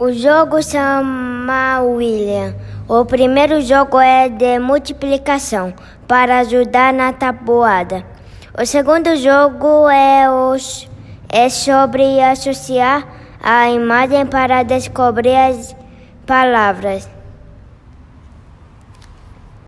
O jogo chama William. O primeiro jogo é de multiplicação para ajudar na tabuada. O segundo jogo é, os, é sobre associar a imagem para descobrir as palavras.